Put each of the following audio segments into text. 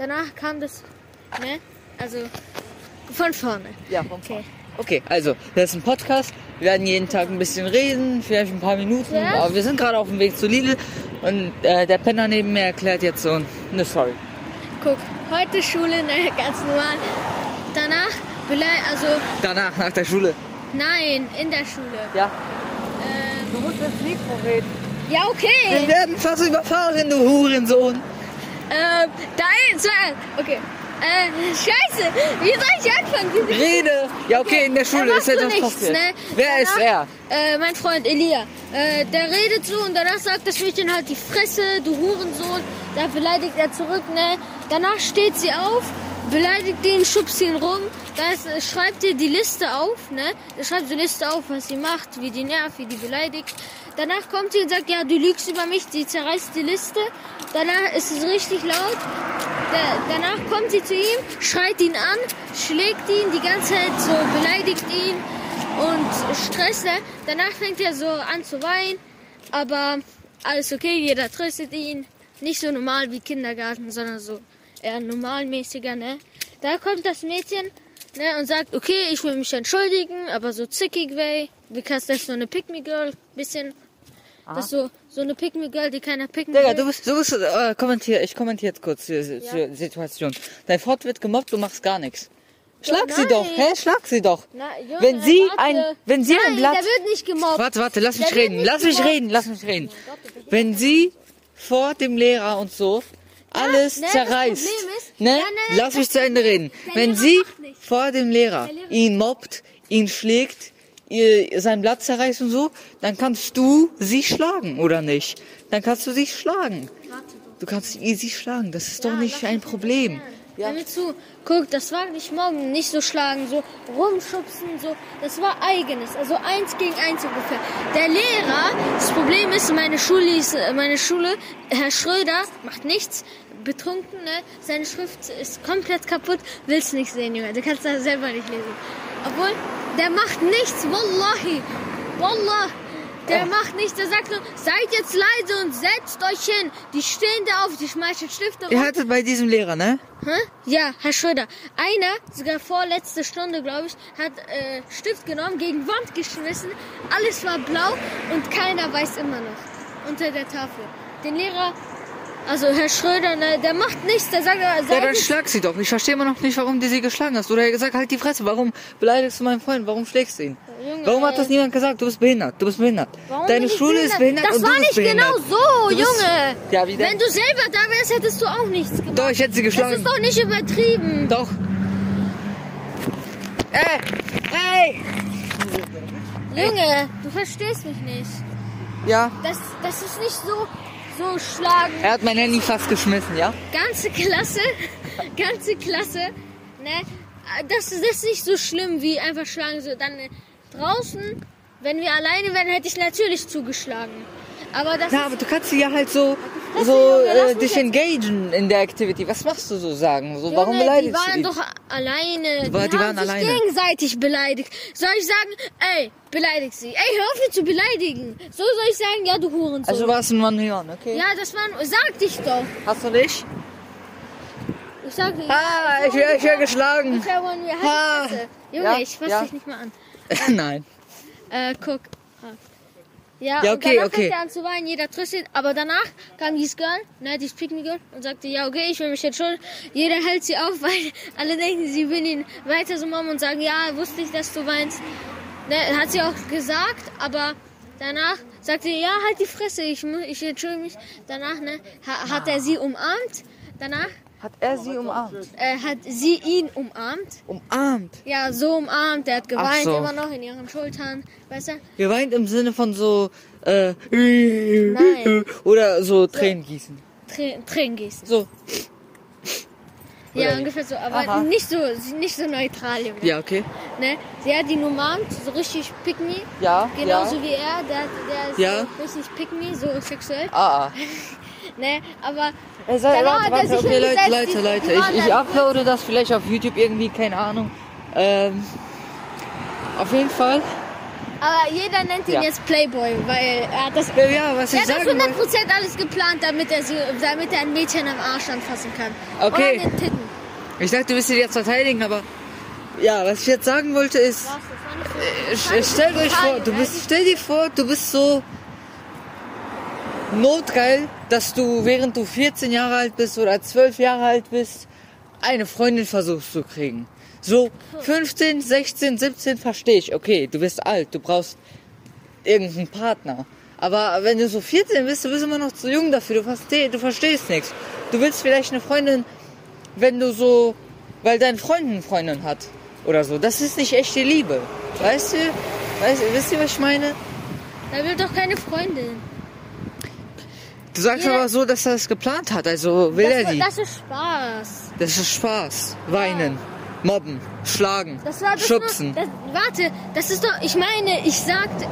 danach kam das, ne? Also von vorne. Ja, vom Okay. Okay, also, das ist ein Podcast. Wir werden jeden Tag ein bisschen reden, vielleicht ein paar Minuten. Ja. Aber wir sind gerade auf dem Weg zu Lidl und äh, der Penner neben mir erklärt jetzt so eine Story. Guck, heute Schule, ne, ganz normal. Danach, also Danach, nach der Schule. nein, in der Schule. Ja. Ähm, Du musst ins Mikro reden. ja, Wir okay. werden fast überfahren, du Hurensohn. Ähm, da ist, okay. Äh, scheiße, wie soll ich anfangen? Diese Rede. Ja, okay, in der Schule ist etwas nichts, passiert. ne? Wer ist er? Äh, mein Freund Elia. Äh, der redet so und danach sagt das Mädchen halt die Fresse, du Hurensohn. Da beleidigt er zurück, ne? Danach steht sie auf, beleidigt ihn, schubst ihn rum. Da ist, äh, schreibt ihr die Liste auf, ne? Da schreibt sie Liste auf, was sie macht, wie die nervt, wie die beleidigt. Danach kommt sie und sagt, ja, du lügst über mich, sie zerreißt die Liste. Danach ist es richtig laut. Da, danach kommt sie zu ihm, schreit ihn an, schlägt ihn die ganze Zeit so, beleidigt ihn und stresst er. Danach fängt er so an zu weinen, aber alles okay, jeder tröstet ihn. Nicht so normal wie Kindergarten, sondern so eher normalmäßiger, ne? Da kommt das Mädchen ne, und sagt, okay, ich will mich entschuldigen, aber so zickig way, because that's so eine Pick-me-Girl, bisschen. Das ist so, so eine Pick-me-Girl, die keiner picken Digga, will. du bist, du bist, äh, kommentier, ich kommentiere jetzt kurz die, die Situation. Dein Freund wird gemobbt, du machst gar nichts. Schlag Ja, sie doch, nein. hä? Schlag sie doch. Na, Junge, Wenn sie warte. ein, wenn sie Nein, ein Blatt, der wird nicht gemobbt. warte, warte, lass mich reden, lass mich reden, lass mich reden. Wenn sie vor dem Lehrer und so alles ne, das zerreißt, ist- ne? Ja, ne, lass das- mich zu Ende reden. Wenn Lehrer sie vor dem Lehrer- ihn mobbt, ihn schlägt, ihr sein Blatt zerreißt und so, dann kannst du sie schlagen, oder nicht? Dann kannst du sie schlagen. Du kannst sie easy schlagen, das ist doch nicht ein Problem. Ja. Hör mir zu. Guck, das war nicht mobben, nicht so schlagen, so rumschubsen, so. Das war eigenes, also eins gegen eins ungefähr. Der Lehrer, das Problem ist, meine Schule ist, meine Schule, Herr Schröder macht nichts, betrunken, ne? Seine Schrift ist komplett kaputt, willst nicht sehen, Junge. Du kannst das selber nicht lesen. Obwohl, der macht nichts, wallahi. Wallah. Der macht nichts, der sagt nur, seid jetzt leise und setzt euch hin. Die stehen da auf, die schmeißen Stifte. Ihr hattet bei diesem Lehrer, ne? Hä? Ja, Herr Schröder. Einer, sogar vorletzte Stunde, glaube ich, hat äh, Stift genommen, gegen Wand geschmissen. Alles war blau und keiner weiß immer noch. Unter der Tafel. Den Lehrer, also Herr Schröder, ne, der macht nichts. Der sagt, äh, Ja, seid dann nicht- schlag sie doch. Ich verstehe immer noch nicht, warum du sie geschlagen hast. Oder gesagt, halt die Fresse. Warum beleidigst du meinen Freund? Warum schlägst du ihn? Junge, Warum hat das niemand gesagt? Du bist behindert. Du bist behindert. Warum Deine Schule ist behindert Das und war du bist nicht behindert. genau so, bist- Junge. Ja, wie denn? Wenn du selber da wärst, hättest du auch nichts gemacht. Doch, ich hätte sie das geschlagen. ist doch nicht übertrieben. Doch. Ey! Ey! Junge, du verstehst mich nicht. Ja. Das, das ist nicht so, so schlagen. Er hat mein Handy fast geschmissen, ja? ganze Klasse, ganze Klasse, ne? Das, das ist nicht so schlimm wie einfach schlagen. So dann draußen, wenn wir alleine wären, hätte ich natürlich zugeschlagen. Aber das Na, aber du kannst sie ja halt so, so mich, Junge, äh, mich dich engagen in der Activity. Was machst du so sagen? So, warum Junge, beleidigst die waren du doch alleine. Die war- die haben waren alleine. gegenseitig beleidigt. Soll ich sagen, ey, beleidig sie. Ey, hör auf, ihn zu beleidigen. So soll ich sagen, ja, du Hurensohn. Also warst du ein Mann okay? ja, das war, sag dich doch. Hast du nicht? Ich sag dir. Ah, ich wäre ich wär geschlagen. Ich hab one, Ah. die. Junge, Ja, ich fass ja. dich nicht mal an. Nein. Äh, guck. Ah. Ja, Ja, und okay, danach okay. fängt er an zu weinen, jeder tröstet. Aber danach kam dieses Girl, ne, dieses Me Girl, und sagte, ja, okay, ich will mich jetzt schon. Jeder hält sie auf, weil alle denken, sie will ihn weiter so machen und sagen, ja, wusste ich, dass du weinst. Ne, hat sie auch gesagt, aber danach sagte sie, ja, halt die Fresse, ich, ich entschuldige mich. Danach, ne, ha, hat er sie umarmt. Danach Hat er sie umarmt? äh, hat sie ihn umarmt. Umarmt? Ja, so umarmt, der hat geweint, so. immer noch in ihren Schultern, weißt du? Geweint im Sinne von so, äh, Nein. oder so Tränen gießen. Trä- Tränen gießen. So. Ja, ungefähr so, aber Aha. nicht so, nicht so neutral, Junge. Ja, okay. Ne? Sie hat ihn umarmt, so richtig pick me, Ja, genauso ja. wie er, der, der ist Ja. so richtig pick me, so sexuell, Ah, ah. ne? Aber Danach warte, er warte, okay, Leute, Leute, Leute. Ich, ich uploade das vielleicht auf YouTube irgendwie, keine Ahnung. Ähm, auf jeden Fall Aber jeder nennt ihn Ja. jetzt Playboy, weil er hat das. Ja, was er ich hat das sagen wollte. 100% alles geplant, damit er, sie, damit er ein Mädchen am Arsch anfassen kann. Okay. Oder an den Titten. Ich dachte, du wirst sie jetzt verteidigen, aber ja, was ich jetzt sagen wollte ist, Was, so- äh, stellt euch vor, du bist, stell dir vor, du bist so notgeil, dass du während du 14 Jahre alt bist oder 12 Jahre alt bist, eine Freundin versuchst zu kriegen. So 15, 16, 17 verstehe ich. Okay, du bist alt, du brauchst irgendeinen Partner. Aber wenn du so 14 bist, du bist immer noch zu jung dafür. Du verstehst, du verstehst nichts. Du willst vielleicht eine Freundin, wenn du so, weil dein Freund eine Freundin hat oder so. Das ist nicht echte Liebe. Weißt du? Weißt, wisst ihr, was ich meine? Er will doch keine Freundin. Du sagst Jeder- aber so, dass er es geplant hat. Also will er Das, die. das ist Spaß. Das ist Spaß. Weinen, mobben, schlagen, Das war das schubsen. Nur, das, warte, das ist doch. Ich meine, ich sagte.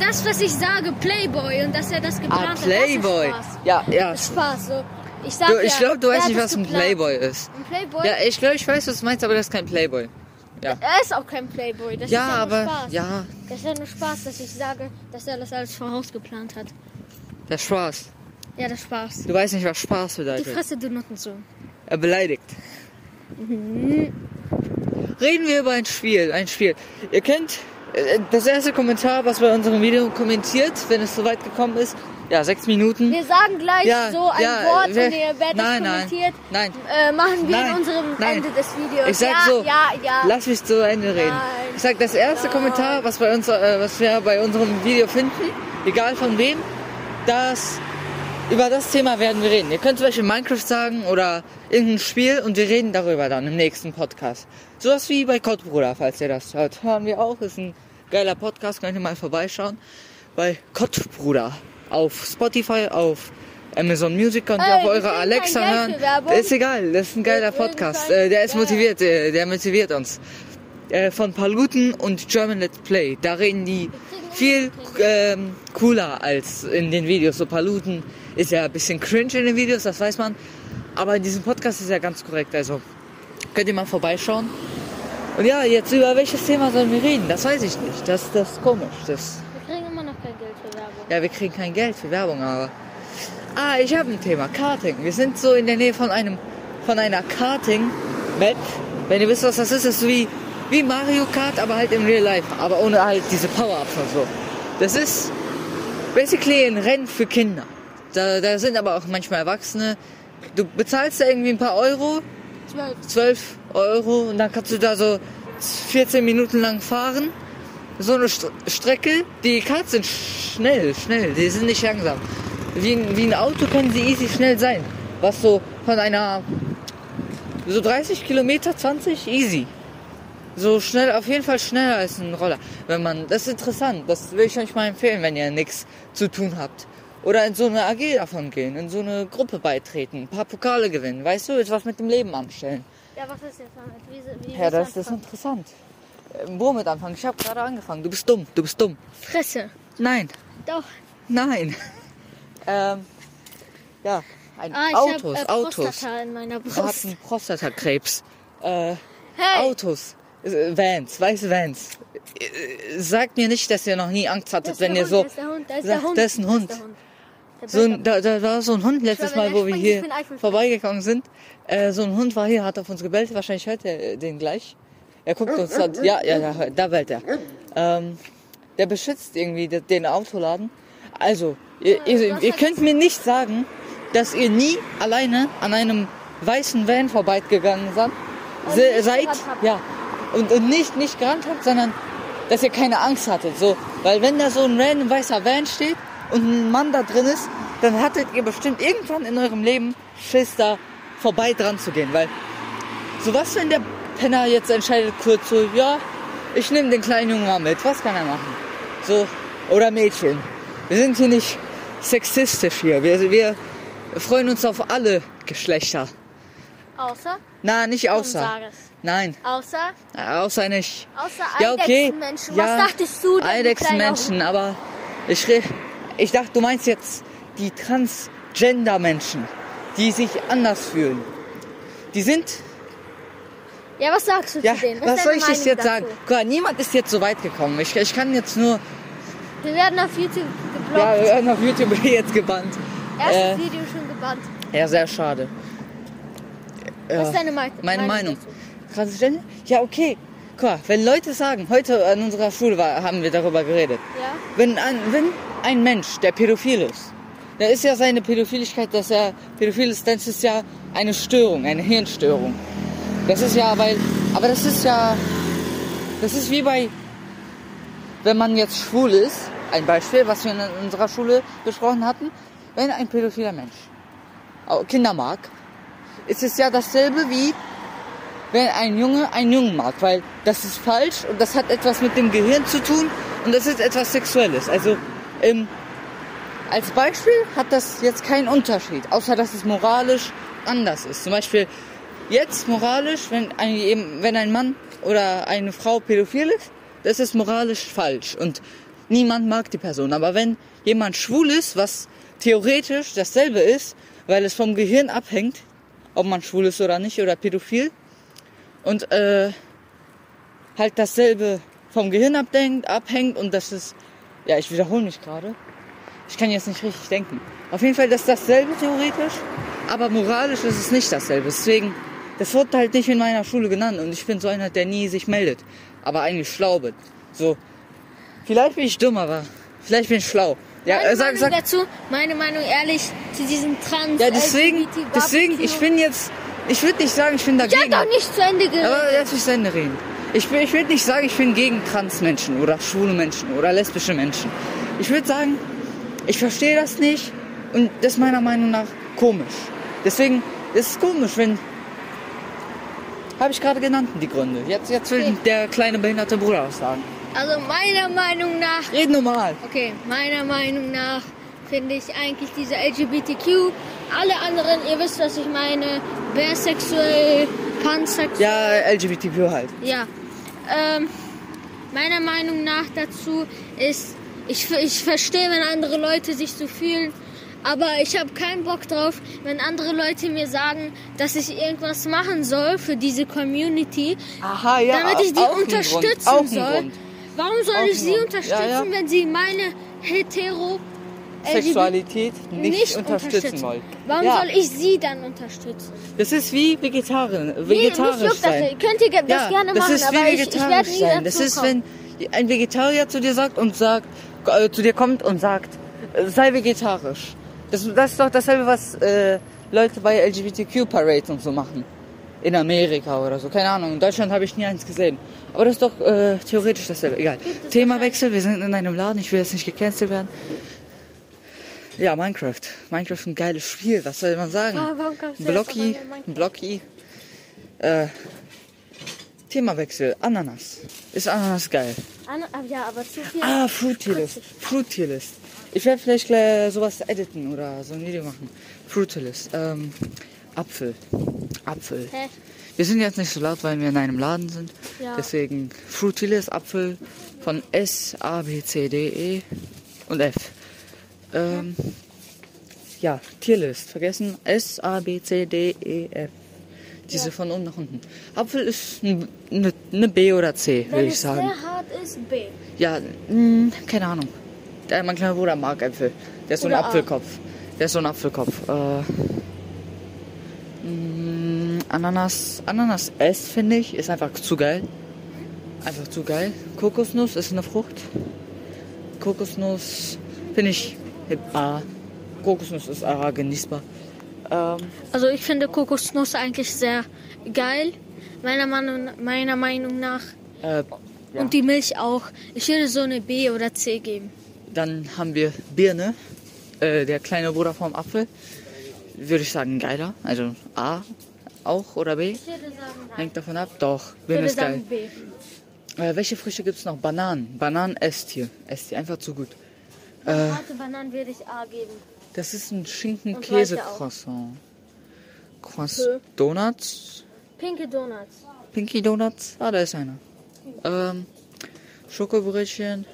Das, was ich sage, Playboy und dass er das geplant Ah, hat. Playboy. Das ist Spaß. Ja, ja. Das ist Spaß. So. Ich sag Du, ja, ich glaube, du er weißt hat nicht, was ein geplant. Playboy ist. Ein Playboy? Ja, ich glaube, ich weiß, was du meinst, aber das ist kein Playboy. Ja. Er ist auch kein Playboy. Das Ja, ist ja nur aber Spaß. ja, Das ist ja nur Spaß, dass ich sage, dass er das alles vorausgeplant hat. Der Spaß. Ja, das ist Spaß. Du weißt nicht, was Spaß Die bedeutet. Fresse, du Nuttensohn. Er beleidigt. Reden wir über ein Spiel. Ein Spiel. Ihr kennt äh, das erste Kommentar, was bei unserem Video kommentiert, wenn es soweit gekommen ist. Ja, sechs Minuten. Wir sagen gleich Ja, so ein ja, Wort wer- und ihr werdet nein, nein, kommentiert. nein. Äh, machen wir Nein, in unserem nein. Ende des Videos. Ich sag ja, so, ja, ja. lass mich zu Ende reden. Nein. Ich sag, das erste Nein. Kommentar, was, bei uns, äh, was wir bei unserem Video finden, egal von wem, das, über das Thema werden wir reden. Ihr könnt zum Beispiel Minecraft sagen oder irgendein Spiel und wir reden darüber dann im nächsten Podcast. Sowas wie bei Kottbruder, falls ihr das hört. Hören wir auch, ist ein geiler Podcast, könnt ihr mal vorbeischauen. Bei Kottbruder auf Spotify, auf Amazon Music könnt ihr auf wir eure kriegen kein Alexa hören. Ist egal, das ist ein geiler Podcast. Äh, der ist motiviert, äh, der motiviert uns. Äh, von Paluten und German Let's Play. Da reden die viel ähm, cooler als in den Videos. So Paluten ist ja ein bisschen cringe in den Videos, das weiß man. Aber in diesem Podcast ist er ganz korrekt. Also könnt ihr mal vorbeischauen. Und ja, jetzt über welches Thema sollen wir reden? Das weiß ich nicht. Das, das ist komisch. Das, Wir kriegen immer noch kein Geld für Werbung. ja, wir kriegen kein Geld für Werbung, aber. Ah, ich habe ein Thema. Karting. Wir sind so in der Nähe von einem von einer Karting-Map. Wenn ihr wisst, was das ist, ist so wie, wie Mario Kart, aber halt im Real Life. Aber ohne halt diese Power-Ups und so. Das ist basically ein Rennen für Kinder. Da, da sind aber auch manchmal Erwachsene. Du bezahlst da irgendwie ein paar Euro, Zwölf. 12 Euro und dann kannst du da so 14 Minuten lang fahren. So eine St Strecke, die Karts sind schnell, schnell, die sind nicht langsam. Wie wie ein Auto können sie easy schnell sein. Was so von einer, so 30 Kilometer, 20, easy. So schnell, auf jeden Fall schneller als ein Roller. Wenn man, das ist interessant, das will ich euch mal empfehlen, wenn ihr nichts zu tun habt. Oder in so eine AG davon gehen, in so eine Gruppe beitreten, ein paar Pokale gewinnen, weißt du, jetzt was mit dem Leben anstellen. Ja, was ist jetzt damit? Wie, wie Ja, das, das ist interessant. Äh, Womit anfangen? Ich habe gerade angefangen. Du bist dumm, du bist dumm. Fresse. Nein, Doch. nein. ähm, ja, ein Ah, ich Autos, hab, äh, Autos. Prostata in meiner Er hat Brust. einen Prostatakrebs. Äh, Hey. Autos, Vans, weiße Vans. Äh, Sagt mir nicht, dass ihr noch nie Angst Da hattet, wenn ihr Hund, so. da ist der Hund, da ist Sag, der Hund. das ist ein Hund. Da So ein, da, da war so ein Hund letztes Mal, wo wir hier vorbeigegangen sind. Äh, so ein Hund war hier, hat auf uns gebellt. Wahrscheinlich hört er den gleich. Er guckt uns da, ja, ja, ja, da bellt er. Ähm, der beschützt irgendwie de- den Autoladen. Also, ihr, ihr, ihr könnt mir nicht sagen, dass ihr nie alleine an einem weißen Van vorbeigegangen seid. Seid ja. Und, und nicht, nicht gerannt habt, sondern dass ihr keine Angst hattet. So, weil wenn da so ein random weißer Van steht und ein Mann da drin ist, dann hattet ihr bestimmt irgendwann in eurem Leben Schiss da vorbei dran zu gehen. Weil so was, wenn der Penner jetzt entscheidet kurz so, ja, ich nehme den kleinen Jungen mal mit, was kann er machen? So, oder Mädchen. Wir sind hier nicht sexistisch hier. Wir, wir freuen uns auf alle Geschlechter. Außer? Na, nicht außer. Nein, Außer? außer nicht. Außer Ja, okay. Eidechsenmenschen. Ja, Was dachtest du denn, Eidechsenmenschen, aber ich, ich dachte, du meinst jetzt die Transgender-Menschen, die sich anders fühlen. Die sind? Ja, was sagst du Ja, zu denen? was ist soll ich jetzt dazu? sagen? Guck mal, niemand ist jetzt so weit gekommen. Ich, ich kann jetzt nur. Wir werden auf YouTube geblockt. Ja, wir werden auf YouTube jetzt gebannt. Erstes Äh, Video schon gebannt. ja, sehr schade. Was ist deine Meinung? Meine Meinung. dazu? Transgender? Ja, okay. Guck mal, wenn Leute sagen, heute an unserer Schule war, haben wir darüber geredet. Ja. Wenn ein, wenn ein Mensch, der pädophil ist, da ist ja seine Pädophiligkeit, dass er pädophil ist, dann ist es ja eine Störung, eine Hirnstörung. Das ist ja, weil, aber das ist ja, das ist wie bei, wenn man jetzt schwul ist, ein Beispiel, was wir in unserer Schule besprochen hatten, wenn ein pädophiler Mensch auch Kinder mag, ist es ja dasselbe wie wenn ein Junge einen Jungen mag, weil das ist falsch und das hat etwas mit dem Gehirn zu tun und das ist etwas Sexuelles. Also ähm, als Beispiel hat das jetzt keinen Unterschied, außer dass es moralisch anders ist. Zum Beispiel jetzt moralisch, wenn ein, wenn ein Mann oder eine Frau pädophil ist, das ist moralisch falsch und niemand mag die Person. Aber wenn jemand schwul ist, was theoretisch dasselbe ist, weil es vom Gehirn abhängt, ob man schwul ist oder nicht oder pädophil, und äh, halt dasselbe vom Gehirn abdenkt, abhängt und das ist, ja, ich wiederhole mich gerade. Ich kann jetzt nicht richtig denken. Auf jeden Fall, das ist dasselbe theoretisch, aber moralisch ist es nicht dasselbe. Deswegen, das wird halt nicht in meiner Schule genannt und ich bin so einer, der nie sich meldet, aber eigentlich schlau bin. So, vielleicht bin ich dumm, aber vielleicht bin ich schlau. Ja, Meine äh, sag, Meinung sag, dazu, meine Meinung ehrlich zu diesem Trans. ja, deswegen, deswegen, ich bin jetzt, ich würde nicht sagen, ich bin Ich hab dagegen. doch nicht zu Ende geredet. Aber lass mich zu Ende reden. Ich, bin- ich würde nicht sagen, ich bin gegen Transmenschen oder schwule Menschen oder lesbische Menschen. Ich würde sagen, ich verstehe das nicht und das ist meiner Meinung nach komisch. Deswegen ist es komisch, wenn. Habe ich gerade genannt, die Gründe. Jetzt, jetzt will Okay. der kleine behinderte Bruder was sagen. Also meiner Meinung nach, Red normal. okay, meiner Meinung nach finde ich eigentlich diese LGBTQ, alle anderen, ihr wisst, was ich meine, bisexuell, pansexuell. Ja, LGBTQ halt. Ja. Ähm, meiner Meinung nach dazu ist, ich, ich verstehe, wenn andere Leute sich so fühlen, aber ich habe keinen Bock drauf, wenn andere Leute mir sagen, dass ich irgendwas machen soll für diese Community, Aha, ja. damit ich die unterstützen soll. Grund. Warum soll ich sie unterstützen, Ja, ja. wenn sie meine hetero LGBT Sexualität nicht, unterstützen wollen. Warum ja, soll ich sie dann unterstützen? Das ist wie Vegetarier, Wie- vegetarisch das sein. nicht. Könnt ihr das gerne das machen, ist wie aber ich, ich vegetarisch werde nie sein. Das ist, wenn ein Vegetarier zu dir sagt und sagt, äh, zu dir kommt und sagt, äh, sei vegetarisch. Das, das ist doch dasselbe, was äh, Leute bei LGBTQ Parades und so machen. In Amerika oder so. Keine Ahnung. In Deutschland habe ich nie eins gesehen. Aber das ist doch äh, theoretisch dasselbe. Egal. Themawechsel. Wir sind in einem Laden. Ich will jetzt nicht gecancelt werden. Ja, Minecraft. Minecraft ist ein geiles Spiel. Was soll man sagen? Ah, Blocky? Blocky. Äh, Themawechsel. Ananas. Ist Ananas geil? An, ah, ja, aber zu viel. Ah, Fruitilist. Fruitilist. Ich werde vielleicht gleich sowas editen oder so ein Video machen. Fruitilist. Ähm, Apfel. Apfel. Hä? Wir sind jetzt nicht so laut, weil wir in einem Laden sind. Ja. Deswegen Fruitilist Apfel von S, A, B, C, D, E und F. Ähm, ja, Tierlist. Vergessen. S, A, B, C, D, E, F. Diese von unten nach unten. Apfel ist eine ne B oder C, Wenn würde ich es sagen. sehr hart ist, B. Ja, mh, keine Ahnung. Der, mein kleiner Bruder mag Äpfel. Der ist so ein Oder A. Apfelkopf. Der ist so ein Apfelkopf. Äh, Ananas, Ananas S, finde ich, ist einfach zu geil. Einfach zu geil. Kokosnuss ist eine Frucht. Kokosnuss finde ich A. Kokosnuss ist A, genießbar. Ähm, Also ich finde Kokosnuss eigentlich sehr geil. Meiner Meinung, meiner Meinung nach. äh, ja. Und die Milch auch. Ich würde so eine B oder C geben. Dann haben wir Birne, äh, der kleine Bruder vom Apfel. Würde ich sagen, geiler. Also A auch oder B. Ich würde sagen Hängt davon ab. Doch, würde ist geil. sagen B. Äh, welche Früchte gibt es noch? Bananen. Bananen esst hier. Esst hier einfach zu gut. Äh, Harte Bananen würde ich A geben. das ist ein Schinken-Käse-Croissant. Croissant. Donuts? Pinke Donuts. Pinky Donuts? Ah, da ist einer. Ähm, Schokobrötchen.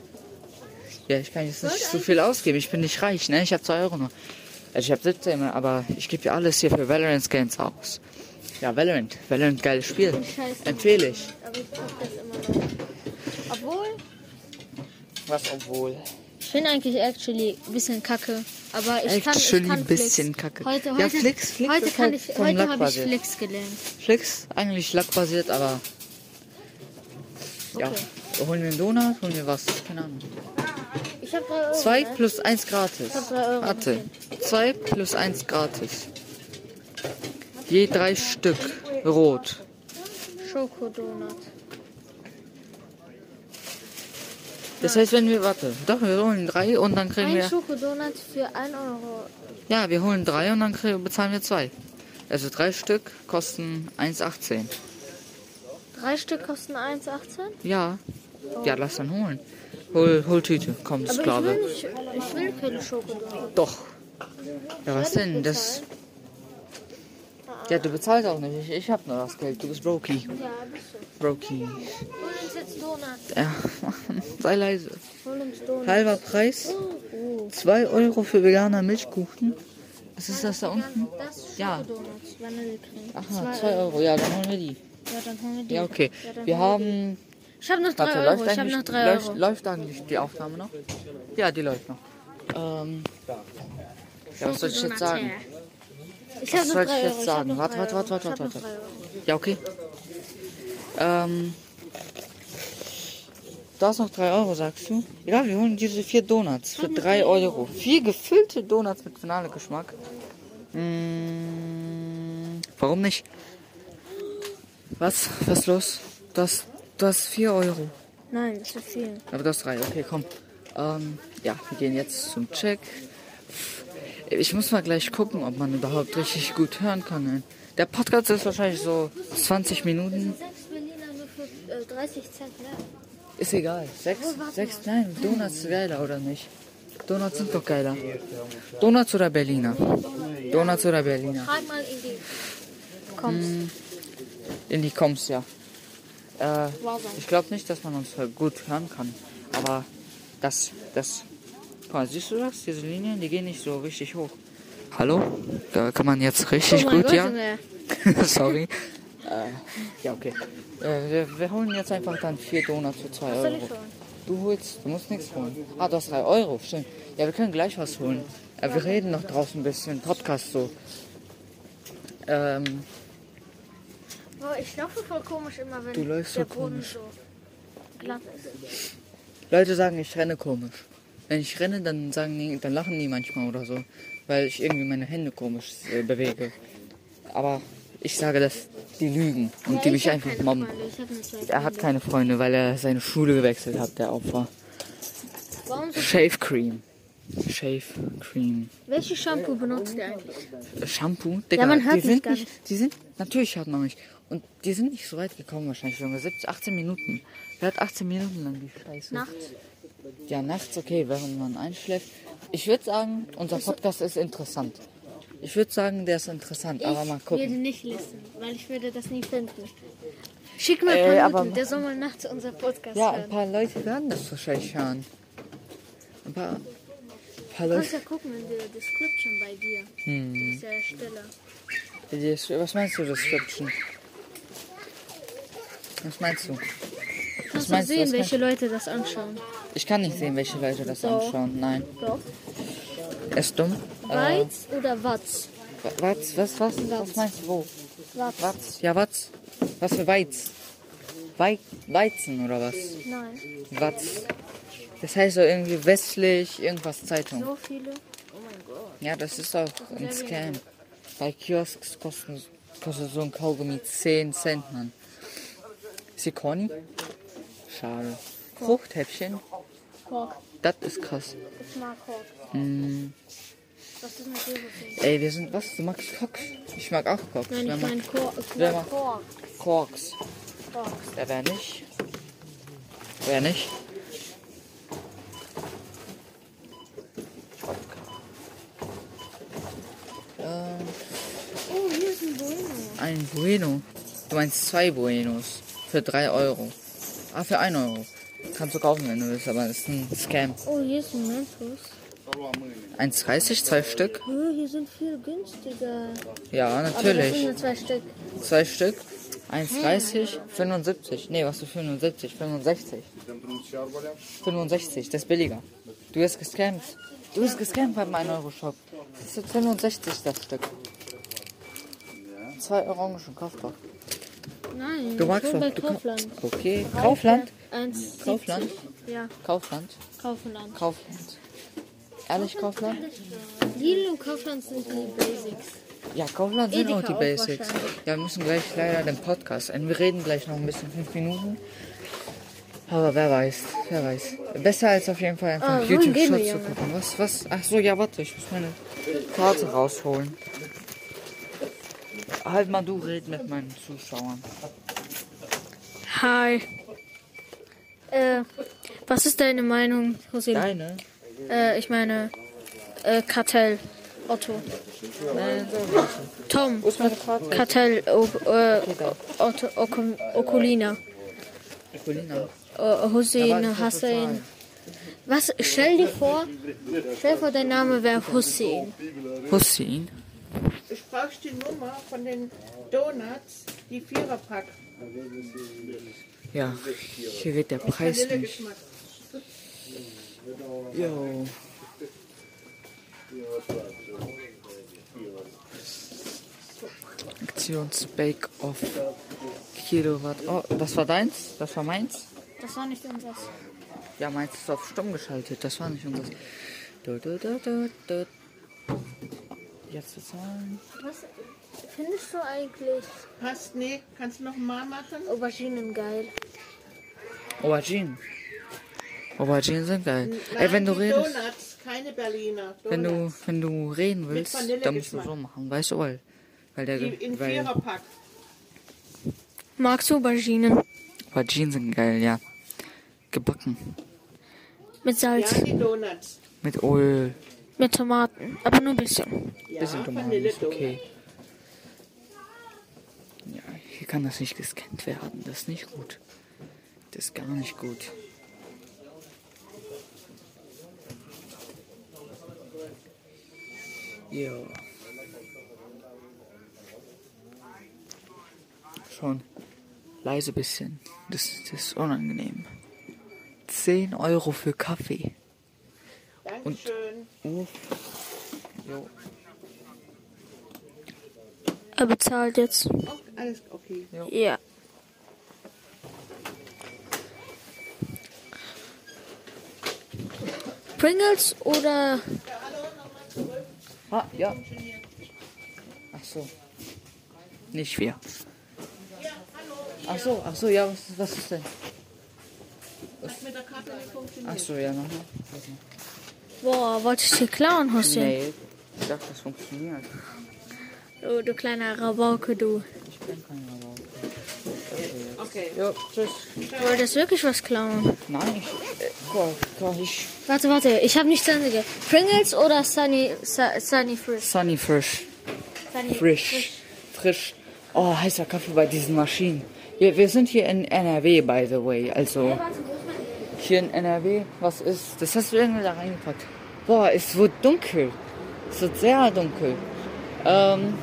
Ja, ich kann jetzt nicht so viel ausgeben. Ich bin nicht reich, ne? Ich habe 2 Euro nur. Also ich habe 17, aber ich gebe ja alles hier für Valorant Skins aus. Ja, Valorant. Valorant, geiles Spiel. Scheiße. Empfehle ich. Aber ich guck das immer noch. Obwohl, Was obwohl? ich finde eigentlich actually ein bisschen kacke. Aber ich kann, ich Actually kann ein Flix. bisschen kacke. Heute, Ja, heute, Flix- Flix heute, kann halt ich, heute habe ich. Flix gelernt. Flix, eigentlich lackbasiert, aber ja. Okay. Holen wir einen Donut, holen wir was? Keine Ahnung. Ich habe 3 Euro. Zwei ne? plus eins gratis. hab drei Euro Warte. Zwei plus eins gratis. Je drei Stück. Rot. Schokodonut. Das heißt, wenn wir, warte, doch, wir holen drei und dann kriegen Ein wir, Schokodonut für 1 Euro. ja, wir holen drei und dann kriegen, bezahlen wir zwei. Also drei Stück kosten 1,18. Drei Stück kosten 1,18? Ja. Ja, lass dann holen. Hol, hol Tüte, komm, Aber ich Sklave. will, nicht, ich will keine Schokodonut. Doch. Ja, was denn? Das. Ja, du bezahlst auch nicht. Ich, ich hab nur das Geld. Du bist Brokey. Ja, bist du. Brokey. Hol uns jetzt Donut. Ja, sei leise. Hol uns Donut. Halber Preis. Oh, 2 Euro für veganer Milchkuchen. Was ist das da unten? das ist Ja. Aha, Zwei 2 Euro. Ja, dann holen wir die. Ja, dann holen wir die. Ja, okay. Ja, Wir haben. Ich habe noch 3 Warte, Euro. läuft Ich habe noch 3 läuft, Euro. läuft eigentlich die Aufnahme noch? Ja, die läuft noch. Ähm, ja, was soll ich jetzt sagen? Ich Was soll 3 ich jetzt sagen? Warte, drei warte, warte, warte, warte. drei. Ja, okay. Ähm, da ist noch 3 Euro, sagst du? Ja, wir holen diese vier Donuts für 3 Euro. Vier gefüllte Donuts mit Finale-Geschmack. Mm, warum nicht? Was? Was ist los? Das, das 4 Euro. Nein, das ist viel. Aber das 3, okay, komm. Ähm, ja, wir gehen jetzt zum Check. Ich muss mal gleich gucken, ob man überhaupt richtig gut hören kann. Der Podcast ist wahrscheinlich so 20 Minuten. 6 Berliner nur für äh, 30 Cent mehr. Ist egal. Sechs, sechs, nein, Donuts geiler oder nicht? Donuts sind doch geiler. Donuts oder Berliner? Donuts oder Berliner? Frag mal in die. Kommst. In die Koms, ja. Äh, ich glaube nicht, dass man uns gut hören kann. Aber das, das. Guck mal, siehst du das? Diese Linien, die gehen nicht so richtig hoch. Hallo? Da kann man jetzt richtig Oh mein gut, Gott, ja? Sorry. Äh, ja, okay. Äh, wir, wir holen jetzt einfach dann vier Donuts für zwei Euro. Du holst, du musst nichts holen. Ah, du hast drei Euro, stimmt. Ja, wir können gleich was holen. Äh, wir reden noch draußen ein bisschen, Podcast so. Ähm, Boah, ich laufe voll komisch immer, wenn Du läufst der so Boden komisch. so glatt ist. Leute sagen, ich renne komisch. Wenn ich renne, dann sagen die, dann lachen die manchmal oder so, weil ich irgendwie meine Hände komisch äh, bewege. Aber ich sage, dass die lügen und Ja, die ich mich einfach mobben. Er hat keine Freunde, weil er seine Schule gewechselt hat, der Opfer. Shave Cream. Shave Cream. welches Shampoo benutzt ihr eigentlich? Shampoo? Digga, Ja, man hört die sind gar nicht, die sind, natürlich hört man mich. Und die sind nicht so weit gekommen wahrscheinlich, Junge. 17, 18 Minuten. Wer hat 18 Minuten lang die Scheiße? Nachts? Ja, nachts okay, während man einschläft. Ich würde sagen, unser Podcast ist interessant. Ich würde sagen, der ist interessant, aber mal Ich würde gucken. nicht listen, weil ich würde das nie finden. Schick mal Äh, ein paar aber- Minuten, der soll mal nachts unser Podcast Ja, ein hören. paar Leute werden das wahrscheinlich hören. Ein paar, paar Du kannst ja gucken in der Description bei dir. Hm. Das ist ja ist- Was meinst du, Description? Was meinst du? Kannst du sehen, welche Leute das anschauen. Ich kann nicht sehen, welche Leute das So. anschauen. Nein. Doch. Er ist dumm. Äh, Weiz oder Watz? was, was, was, was meinst du, wo? Watz. Was? Ja, was? Was für Weiz? Wei Weizen oder was? Nein. Was? Das heißt so irgendwie westlich, irgendwas Zeitung. So viele? Oh mein Gott. Ja, das ist auch ein Scam. Bei Kiosks kosten, kostet so ein Kaugummi 10 Cent, Mann. Corny? Schade. Fruchthäppchen? Kork. Das ist krass. Ich mag Kork. Mm, Was ist mit viel? ey, wir sind, was? Du magst Cox? Ich mag auch Cox. Nein, Wer ich mag meine Kork. Wer mag mag- Kork. Kork. Wer wer nicht? Wer nicht? Ähm, Oh, hier ist ein Bueno. ein Bueno. Du meinst zwei Buenos. Für 3 Euro. Ah, für 1 Euro. Kannst du kaufen, wenn du willst, aber das ist ein Scam. Oh, hier ist ein Mentos. 1,30, zwei Stück. Hier sind viel günstiger. Ja, Aber das natürlich. sind nur zwei Stück. Zwei Stück. 1,30, 75. Nee, was für 75? 65. 65, das ist billiger. Du hast gescampt. Du hast gescampt beim 1-Euro-Shop. Das ist 65 das Stück. Zwei Orangen, kauf doch. Nein, Du magst doch. Du Kaufland. Okay. Kaufland? Eins, Kaufland? Ja, Kaufland? Kaufland. Kaufland. Ehrlich, Kaufland? Lidl und Kaufland sind die Basics. Ja, Kaufland sind Edeka auch die auch Basics. Ja, wir müssen gleich leider den Podcast enden. Wir reden gleich noch ein bisschen, fünf Minuten. Aber wer weiß, wer weiß. Besser als auf jeden Fall einfach Ah, auf wohin YouTube gehen wir, Shot zu gucken. Was, was? Ach so, ja, warte, ich muss meine Karte rausholen. Halt mal, du red mit meinen Zuschauern. Hi. Äh, was ist deine Meinung, Hussein? Deine? Äh, ich meine, äh, Kartell. Otto. Tom. Kartell. Otto. Oku- Okulina. Äh, Hussein, Hassan. Was? Stell dir vor, stell dir vor, dein Name wäre Hussein. Hussein. Ich brauche die Nummer von den Donuts, die Viererpack. Ja, hier wird der Preis nicht. Jo. Aktionsbake off Kilowatt. Oh, das war deins? Das war meins? Das war nicht unseres. Ja, meins ist auf stumm geschaltet. Das war nicht unseres. Du, du, du, du, du. Jetzt bezahlen. Was findest du eigentlich Passt, nee, kannst du noch mal machen? Auberginen geil? Auberginen. Auberginen sind geil. Ey, Nein, wenn du redest, Donuts, keine Berliner. Donuts. wenn du, wenn du reden willst, dann musst du so machen. Weißt du, weil, weil der, die in weil Viererpack. Magst du Auberginen? Auberginen sind geil, ja. Gebacken. Mit Salz, Ja, die Donuts. Mit Öl. mit Tomaten, aber nur ein bisschen. Ja, Bisschen Tomaten ist okay. Ja, hier kann das nicht gescannt werden. Das ist nicht gut. Das ist gar nicht gut. Jo. Schon leise bisschen. Das, das ist unangenehm. 10 Euro für Kaffee. Dankeschön. Uff. Jo. Er bezahlt jetzt. Oh, alles okay. Ja. Pringles oder Ah, ja. Ach so. Nicht wir. Ach so, ach so, ja, was, was ist denn? Hat mit der Karte nicht funktioniert. Ach so, ja, nochmal. Boah, wolltest du hier klauen, Hussein? Nee, ich dachte, das funktioniert. Du, du kleiner Rabauke, du. Ich bin kein Rabauke. Okay. Ja, tschüss. Du wolltest wirklich was klauen. Nein, ich, äh, boah, boah, ich, Warte, warte, ich habe nicht zu Ende ge- Pringles oder Sunny, Su- Sunny Frisch? Sunny Frisch. Sunny Frisch. Frisch. Oh, heißer Kaffee bei diesen Maschinen. Wir, wir sind hier in NRW, by the way. Also, hier in NRW, was ist? Das hast du irgendwie da reingepackt. Boah, es wird dunkel. Es wird sehr dunkel. Ähm,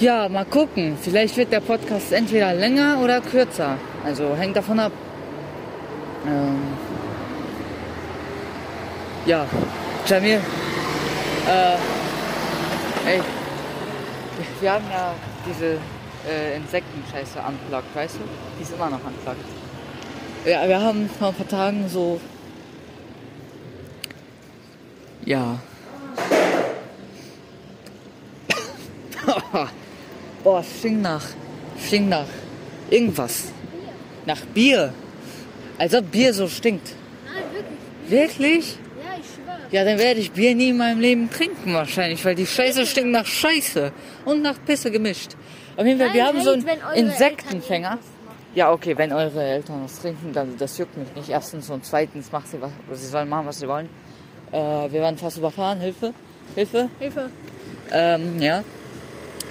ja, mal gucken. Vielleicht wird der Podcast entweder länger oder kürzer. Also hängt davon ab. Ähm, ja, Jamil. Äh, ey, wir haben ja diese äh, Insektenscheiße unplugged, weißt du? Die ist immer noch unplugged. Ja, wir haben vor ein paar Tagen so. Ja. Boah, es stinkt nach. Stinkt nach. Irgendwas. Nach Bier. Als ob Bier so stinkt. Nein, wirklich. Wirklich? Ja, ich schwöre. Ja, dann werde ich Bier nie in meinem Leben trinken wahrscheinlich, weil die Scheiße stinkt nach Scheiße und nach Pisse gemischt. Auf jeden Fall, wir Nein, haben so einen Insektenfänger. Ja, okay, wenn eure Eltern das trinken, dann das juckt mich nicht. Erstens und zweitens macht sie was, sie sollen machen, was sie wollen. Äh, wir werden fast überfahren, Hilfe, Hilfe. Hilfe. Ähm, ja.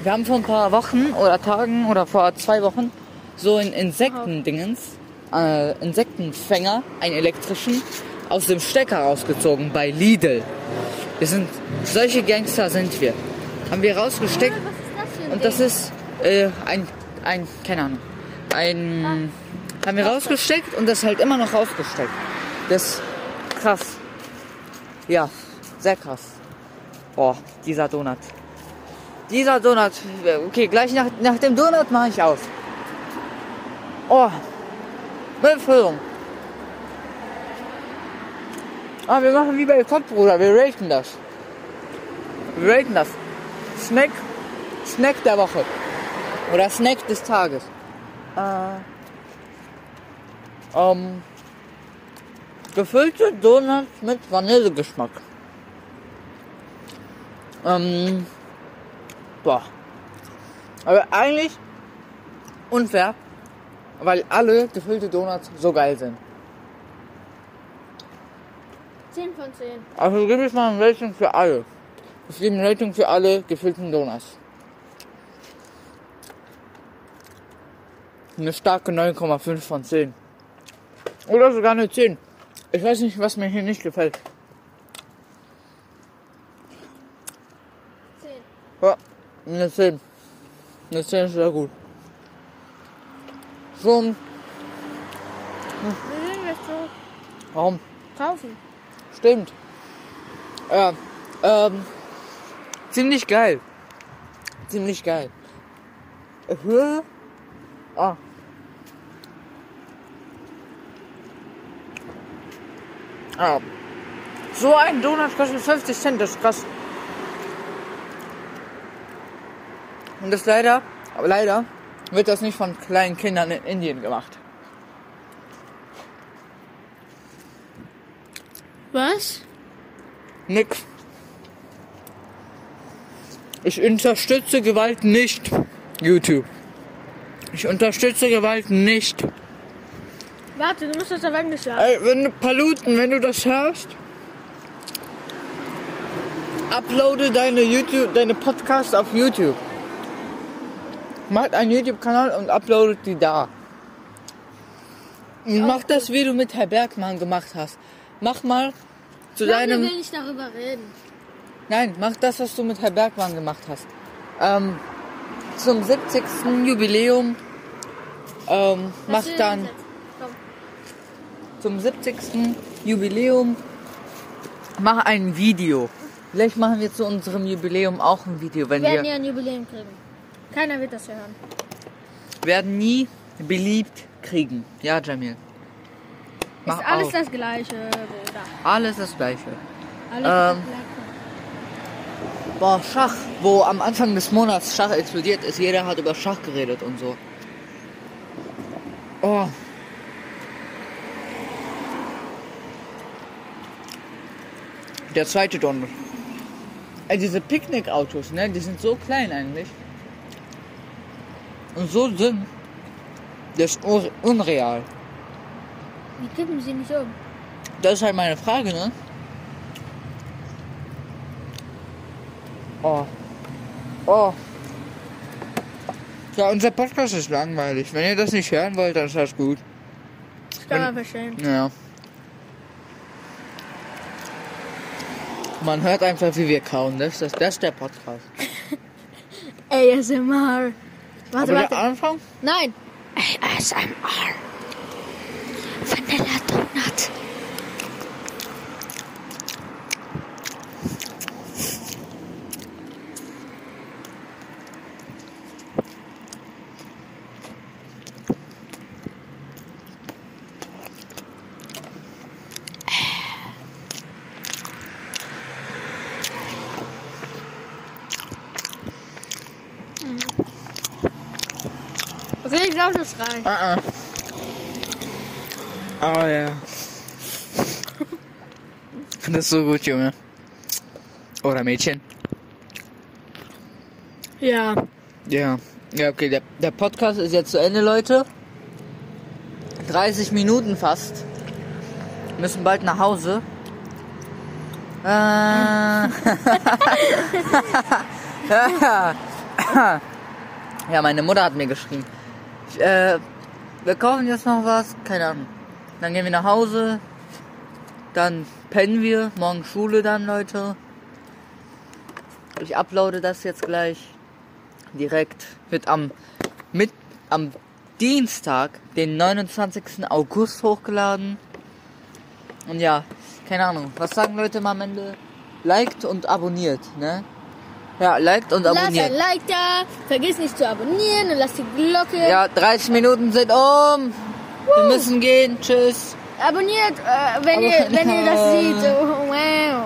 Wir haben vor ein paar Wochen oder Tagen oder vor zwei Wochen so einen Insektendingens, äh, Insektenfänger, einen elektrischen, aus dem Stecker rausgezogen bei Lidl. Wir sind, solche Gangster sind wir. Haben wir rausgesteckt Was ein und Ding? das ist äh, ein, ein, keine Ahnung, ein, haben wir rausgesteckt und das halt immer noch rausgesteckt. Das ist krass. Ja, sehr krass. Boah, dieser Donut. Dieser Donut. Okay, gleich nach, nach dem Donut mache ich aus. Oh, mit Füllung. Ah, wir machen wie bei Kopf, Bruder. Wir raten das. Wir raten das. Snack, Snack der Woche. Oder Snack des Tages. Äh, ähm, gefüllte Donuts mit Vanillegeschmack. Ähm, boah. Aber eigentlich unfair, weil alle gefüllte Donuts so geil sind. 10 von 10. Also gebe ich mal ein Rating für alle. Ich gebe ein Rating für alle gefüllten Donuts. Eine starke 9,5 von 10. Oder sogar eine 10. Ich weiß nicht, was mir hier nicht gefällt. 10. Ja, eine 10. Eine 10 ist sehr gut. So warum? kaufen. Stimmt. Ja, ähm, ziemlich geil. Ziemlich geil. Höhe. Ah. Ah. So ein Donut kostet 50 Cent, das ist krass. Und das leider, aber leider wird das nicht von kleinen Kindern in Indien gemacht. Was? Nix. Ich unterstütze Gewalt nicht. YouTube. Ich unterstütze Gewalt nicht. Warte, du musst das Englisch sagen. Ey, wenn du Paluten, wenn du das hörst, uploade deine YouTube, deine Podcasts auf YouTube. Mach einen YouTube-Kanal und uploadet die da. Und mach das, wie du mit Herr Bergmann gemacht hast. Mach mal zu Lange deinem. will ich darüber reden. Nein, mach das, was du mit Herr Bergmann gemacht hast. Ähm, zum 70. Jubiläum ähm, mach dann ich. Zum 70. Jubiläum mach ein Video. Vielleicht machen wir zu unserem Jubiläum auch ein Video, wenn Wir werden wir ja ein Jubiläum kriegen. Keiner wird das hören. werden nie beliebt kriegen. Ja, Jamil. Mach ist alles auf. das Gleiche, Bruder. alles das gleiche. Alles Ähm. das Gleiche. Boah, Schach, wo am Anfang des Monats Schach explodiert ist, jeder hat über Schach geredet und so. Oh. Der zweite Donner. Ey, diese Picknickautos, ne, die sind so klein eigentlich. Und so dünn. Das ist unreal. Wie kippen sie nicht um? Das ist halt meine Frage, ne? Oh. Oh. Ja, unser Podcast ist langweilig. Wenn ihr das nicht hören wollt, dann ist das gut. Das kann man verstehen. Ja. Man hört einfach, wie wir kauen. Das ist, das ist der Podcast. ASMR. Warte, Aber warte. der Anfang? Nein. ASMR. Vanilla Donut. Okay, reicht. Ah, ah. Oh ja. Das ist so gut, Junge. Oder Mädchen. Ja. Ja. Ja, okay, der, der Podcast ist jetzt zu Ende, Leute. 30 Minuten fast. Wir müssen bald nach Hause. Äh. ja, meine Mutter hat mir geschrieben. Äh, wir kaufen jetzt noch was, keine Ahnung. Dann gehen wir nach Hause. dann pennen wir. Morgen Schule dann, Leute. Ich uploade das jetzt gleich direkt. Wird am, mit, am Dienstag, den 29. August hochgeladen. Und ja, keine Ahnung. Was sagen Leute mal am Ende? Liked und abonniert, ne? Ja, liked und Lass abonniert. ein Like da, vergiss nicht zu abonnieren und lass die Glocke. Ja, 30 Minuten sind um. Wir müssen gehen. Tschüss. Abonniert, äh, wenn, ihr, wenn ihr das seht. Oh, wow.